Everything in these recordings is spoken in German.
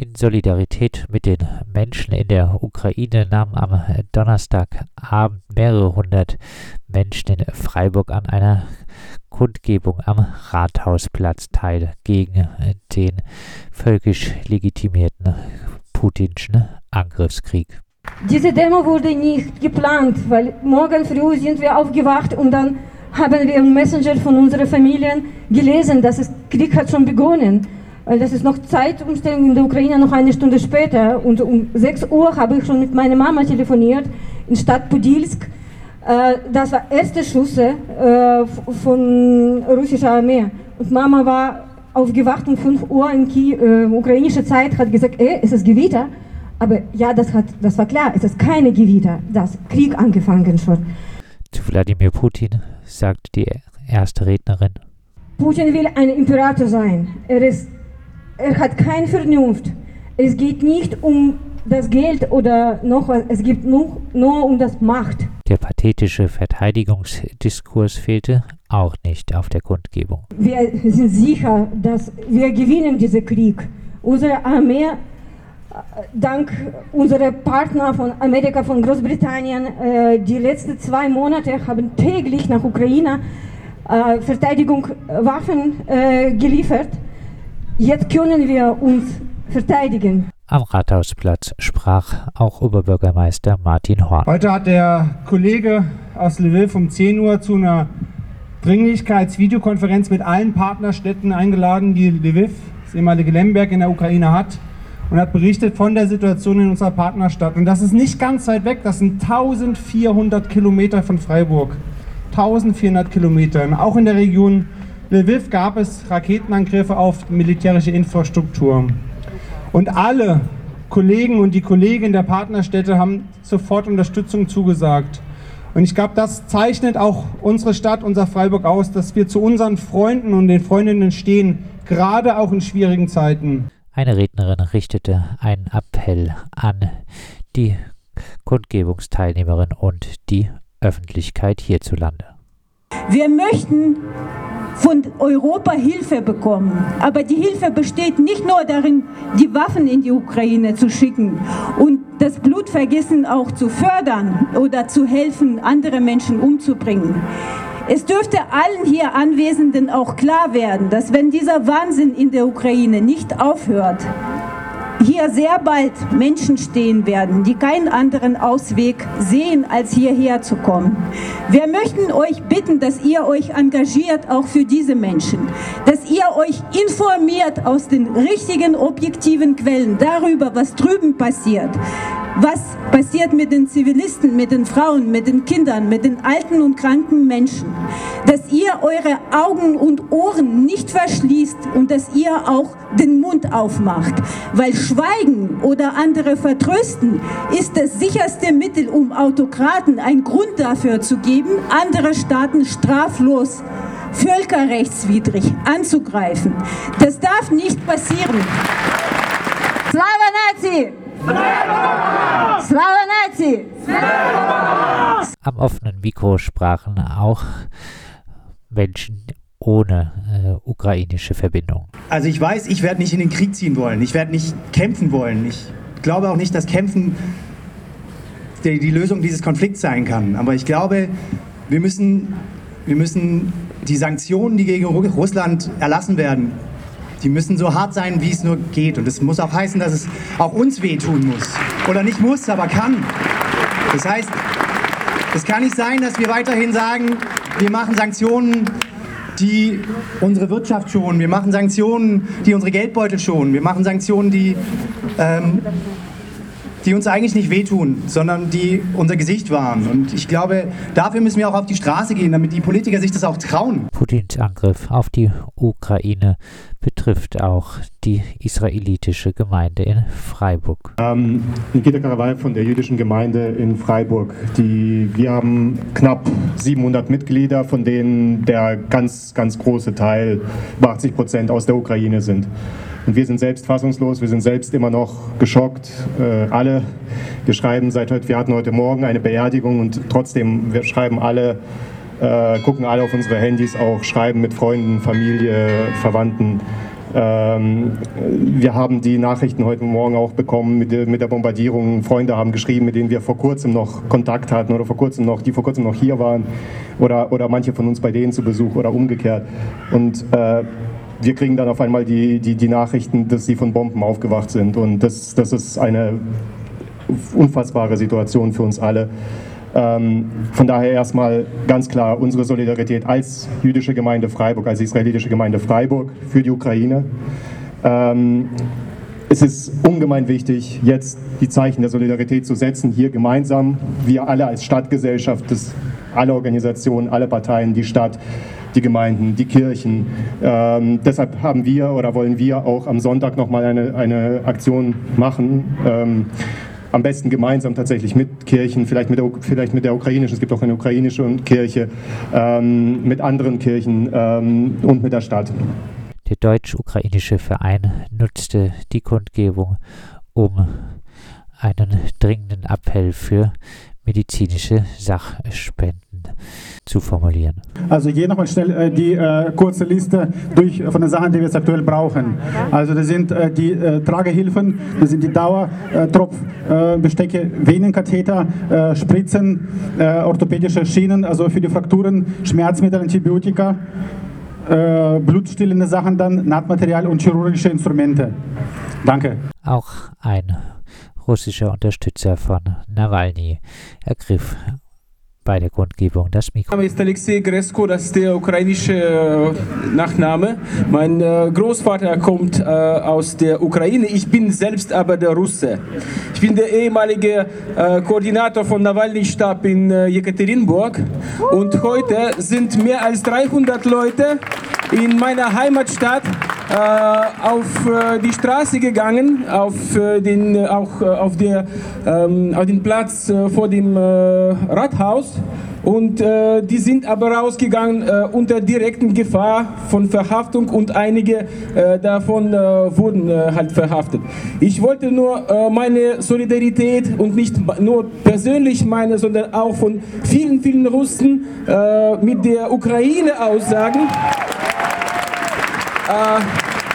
In Solidarität mit den Menschen in der Ukraine nahmen am Donnerstagabend mehrere hundert Menschen in Freiburg an einer Kundgebung am Rathausplatz teil gegen den völkisch legitimierten putinschen Angriffskrieg. Diese Demo wurde nicht geplant, weil morgen früh sind wir aufgewacht und dann haben wir im Messenger von unseren Familien gelesen, dass es Krieg hat schon begonnen weil das ist noch Zeitumstellung in der Ukraine, noch eine Stunde später. Und um 6 Uhr habe ich schon mit meiner Mama telefoniert in Stadt Podilsk. Äh, das war erste Schuss äh, von russischer Armee. Und Mama war aufgewacht um 5 Uhr in Kiew, äh, ukrainischer Zeit, hat gesagt, ey, es ist Gewitter. Aber ja, das, hat, das war klar, es ist keine Gewitter, das Krieg angefangen schon. Zu Wladimir Putin sagt die erste Rednerin. Putin will ein Imperator sein. Er ist er hat keine Vernunft. Es geht nicht um das Geld oder noch was, es geht nur, nur um das Macht. Der pathetische Verteidigungsdiskurs fehlte auch nicht auf der Kundgebung. Wir sind sicher, dass wir gewinnen diesen Krieg. Unsere Armee, äh, dank unserer Partner von Amerika, von Großbritannien, äh, die letzten zwei Monate haben täglich nach Ukraine äh, Verteidigung Waffen geliefert. Jetzt können wir uns verteidigen. Am Rathausplatz sprach auch Oberbürgermeister Martin Horn. Heute hat der Kollege aus Lviv um 10 Uhr zu einer Dringlichkeitsvideokonferenz mit allen Partnerstädten eingeladen, die Lviv, das ehemalige Lemberg in der Ukraine hat und hat berichtet von der Situation in unserer Partnerstadt. Und das ist nicht ganz weit weg, das sind 1400 Kilometer von Freiburg. 1400 Kilometer. Auch in der Region Lviv gab es Raketenangriffe auf militärische Infrastruktur. Und alle Kollegen und die Kolleginnen der Partnerstädte haben sofort Unterstützung zugesagt. Und ich glaube, das zeichnet auch unsere Stadt, unser Freiburg aus, dass wir zu unseren Freunden und den Freundinnen stehen, gerade auch in schwierigen Zeiten. Eine Rednerin richtete einen Appell an die Kundgebungsteilnehmerin und die Öffentlichkeit hierzulande. Wir möchten von Europa Hilfe bekommen. Aber die Hilfe besteht nicht nur darin, die Waffen in die Ukraine zu schicken und das Blutvergessen auch zu fördern oder zu helfen, andere Menschen umzubringen. Es dürfte allen hier Anwesenden auch klar werden, dass wenn dieser Wahnsinn in der Ukraine nicht aufhört, hier sehr bald Menschen stehen werden, die keinen anderen Ausweg sehen, als hierher zu kommen. Wir möchten euch bitten, dass ihr euch engagiert, auch für diese Menschen, dass ihr euch informiert aus den richtigen, objektiven Quellen darüber, was drüben passiert, was passiert mit den Zivilisten, mit den Frauen, mit den Kindern, mit den alten und kranken Menschen. Dass ihr eure Augen und Ohren nicht verschließt und dass ihr auch den Mund aufmacht. Weil Schweigen oder andere vertrösten ist das sicherste Mittel, um Autokraten einen Grund dafür zu geben, andere Staaten straflos völkerrechtswidrig anzugreifen. Das darf nicht passieren. Slava Nazi! Slava Nazi! Am offenen Mikro sprachen auch Menschen ohne äh, ukrainische Verbindung. Also ich weiß, ich werde nicht in den Krieg ziehen wollen. Ich werde nicht kämpfen wollen. Ich glaube auch nicht, dass Kämpfen die, die Lösung dieses Konflikts sein kann. Aber ich glaube, wir müssen, wir müssen die Sanktionen, die gegen Russland erlassen werden, die müssen so hart sein, wie es nur geht. Und das muss auch heißen, dass es auch uns wehtun muss. Oder nicht muss, aber kann. Das heißt, es kann nicht sein, dass wir weiterhin sagen, wir machen Sanktionen, die unsere Wirtschaft schonen. Wir machen Sanktionen, die unsere Geldbeutel schonen. Wir machen Sanktionen, die ähm, die uns eigentlich nicht wehtun, sondern die unser Gesicht wahren. Und ich glaube, dafür müssen wir auch auf die Straße gehen, damit die Politiker sich das auch trauen. Putins Angriff auf die Ukraine betrifft auch die israelitische Gemeinde in Freiburg. Ähm, Nikita Karawai von der jüdischen Gemeinde in Freiburg. Die, wir haben knapp 700 Mitglieder, von denen der ganz, ganz große Teil, 80 Prozent, aus der Ukraine sind. Und wir sind selbst fassungslos, wir sind selbst immer noch geschockt. Äh, alle, wir schreiben seit heute, wir hatten heute Morgen eine Beerdigung und trotzdem, wir schreiben alle, äh, gucken alle auf unsere Handys auch, schreiben mit Freunden, Familie, Verwandten. Ähm, wir haben die Nachrichten heute Morgen auch bekommen mit mit der Bombardierung. Freunde haben geschrieben, mit denen wir vor kurzem noch Kontakt hatten oder vor kurzem noch, die vor kurzem noch hier waren oder, oder manche von uns bei denen zu Besuch oder umgekehrt. Und äh, wir kriegen dann auf einmal die, die, die Nachrichten, dass sie von Bomben aufgewacht sind. Und das, das ist eine unfassbare Situation für uns alle. Ähm, von daher erstmal ganz klar unsere Solidarität als jüdische Gemeinde Freiburg, als israelitische Gemeinde Freiburg für die Ukraine. Ähm, es ist ungemein wichtig, jetzt die Zeichen der Solidarität zu setzen, hier gemeinsam, wir alle als Stadtgesellschaft, das, alle Organisationen, alle Parteien, die Stadt, die Gemeinden, die Kirchen. Ähm, deshalb haben wir oder wollen wir auch am Sonntag nochmal eine, eine Aktion machen. Ähm, am besten gemeinsam tatsächlich mit Kirchen, vielleicht mit der, vielleicht mit der ukrainischen, es gibt auch eine ukrainische Kirche, ähm, mit anderen Kirchen ähm, und mit der Stadt. Der deutsch-ukrainische Verein nutzte die Kundgebung, um einen dringenden Appell für medizinische Sachspenden zu formulieren. Also hier nochmal schnell äh, die äh, kurze Liste durch von den Sachen, die wir jetzt aktuell brauchen. Also das sind äh, die äh, Tragehilfen, das sind die Dauertropfbestecke, Venenkatheter, äh, Spritzen, äh, orthopädische Schienen, also für die Frakturen, Schmerzmittel, Antibiotika. blutstillende Sachen dann, Nahtmaterial und chirurgische Instrumente. Danke. Auch ein russischer Unterstützer von Nawalny ergriff bei der Kundgebung das Mikro. Mein Name ist Alexei Gresko, das ist der ukrainische äh, Nachname. Mein äh, Großvater kommt äh, aus der Ukraine, ich bin selbst aber der Russe. Ich bin der ehemalige Koordinator von Nawalny-Stab in Jekaterinburg und heute sind mehr als 300 Leute in meiner Heimatstadt auf äh, die Straße gegangen, auf, äh, den, auch, auf, der, ähm, auf den Platz vor dem Rathaus. Und äh, die sind aber rausgegangen äh, unter direkten Gefahr von Verhaftung und einige äh, davon wurden halt verhaftet. Ich wollte nur meine Solidarität und nicht nur persönlich meine, sondern auch von vielen, vielen Russen mit der Ukraine aussagen. Äh,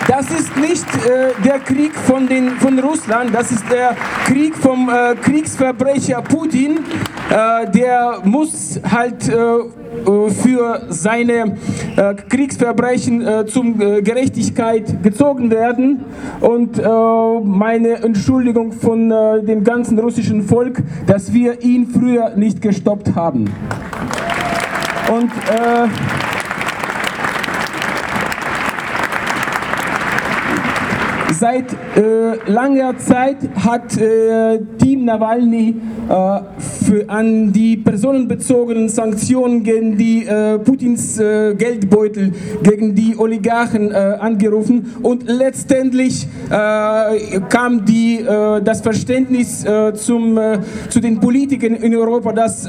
das ist nicht äh, der Krieg von, den, von Russland, das ist der Krieg vom äh, Kriegsverbrecher Putin. Äh, der muss halt äh, äh, für seine Kriegsverbrechen zum Gerechtigkeit gezogen werden. Und meine Entschuldigung von dem ganzen russischen Volk, dass wir ihn früher nicht gestoppt haben. Und Seit äh, langer Zeit hat äh, Team Nawalny äh, an die personenbezogenen Sanktionen gegen die äh, Putins äh, Geldbeutel, gegen die Oligarchen äh, angerufen und letztendlich kam die, das Verständnis zum, zu den Politikern in Europa, dass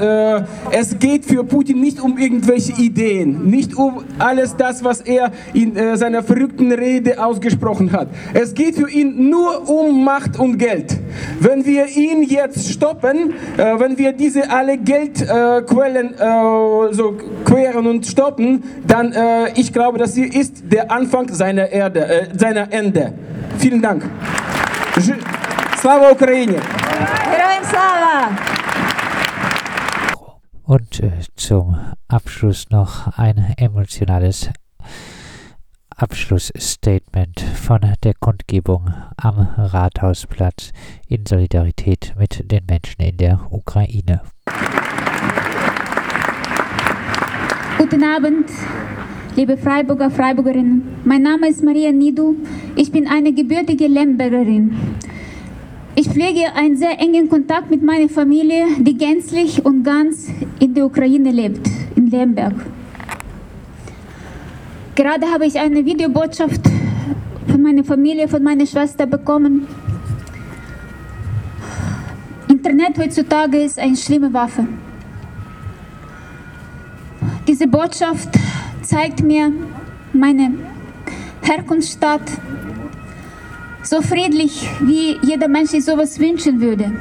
es geht für Putin nicht um irgendwelche Ideen, nicht um alles das, was er in seiner verrückten Rede ausgesprochen hat. Es geht für ihn nur um Macht und Geld. Wenn wir ihn jetzt stoppen, äh, wenn wir diese alle Geldquellen äh, so queren und stoppen, dann äh, ich glaube, das hier ist der Anfang seiner Erde, äh, seiner Ende. Vielen Dank. Slava Ukraine! Und äh, zum Abschluss noch ein emotionales Abschlussstatement von der Kundgebung am Rathausplatz in Solidarität mit den Menschen in der Ukraine. Guten Abend, liebe Freiburger, Freiburgerinnen. Mein Name ist Maria Nidu. Ich bin eine gebürtige Lembergerin. Ich pflege einen sehr engen Kontakt mit meiner Familie, die gänzlich und ganz in der Ukraine lebt, in Lemberg. Gerade habe ich eine Videobotschaft von meiner Familie, von meiner Schwester bekommen. Internet heutzutage ist eine schlimme Waffe. Diese Botschaft zeigt mir meine Herkunftsstadt, so friedlich, wie jeder Mensch sich sowas wünschen würde.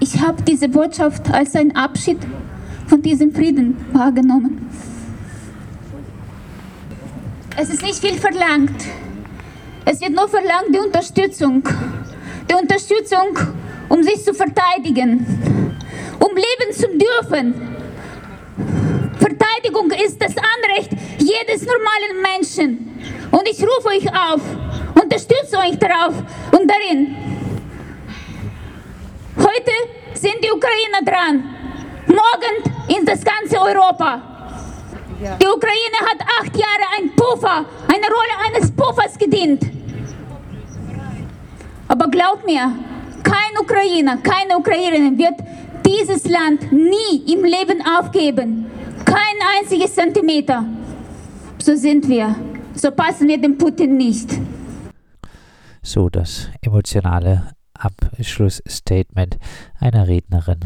Ich habe diese Botschaft als einen Abschied von diesem Frieden wahrgenommen. Es ist nicht viel verlangt. Es wird nur verlangt die Unterstützung. Die Unterstützung, um sich zu verteidigen, um leben zu dürfen. Verteidigung ist das Anrecht jedes normalen Menschen. Und ich rufe euch auf, unterstütze euch darauf und darin. Heute sind die Ukrainer dran. Morgen ist das ganze Europa. Die Ukraine hat acht Jahre ein Puffer, eine Rolle eines Puffers gedient. Aber glaub mir, kein Ukrainer, keine Ukrainerin wird dieses Land nie im Leben aufgeben. Kein einziges Zentimeter. So sind wir. So passen wir dem Putin nicht. So das emotionale Abschlussstatement einer Rednerin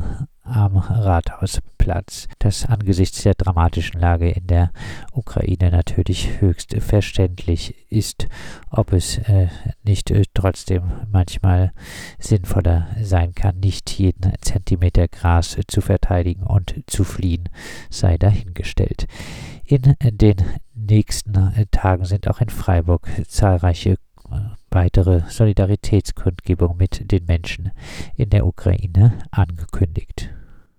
am Rathausplatz, das angesichts der dramatischen Lage in der Ukraine natürlich höchst verständlich ist, ob es äh, nicht äh, trotzdem manchmal sinnvoller sein kann, nicht jeden Zentimeter Gras zu verteidigen und zu fliehen, sei dahingestellt. In den nächsten Tagen sind auch in Freiburg zahlreiche weitere Solidaritätskundgebung mit den Menschen in der Ukraine angekündigt.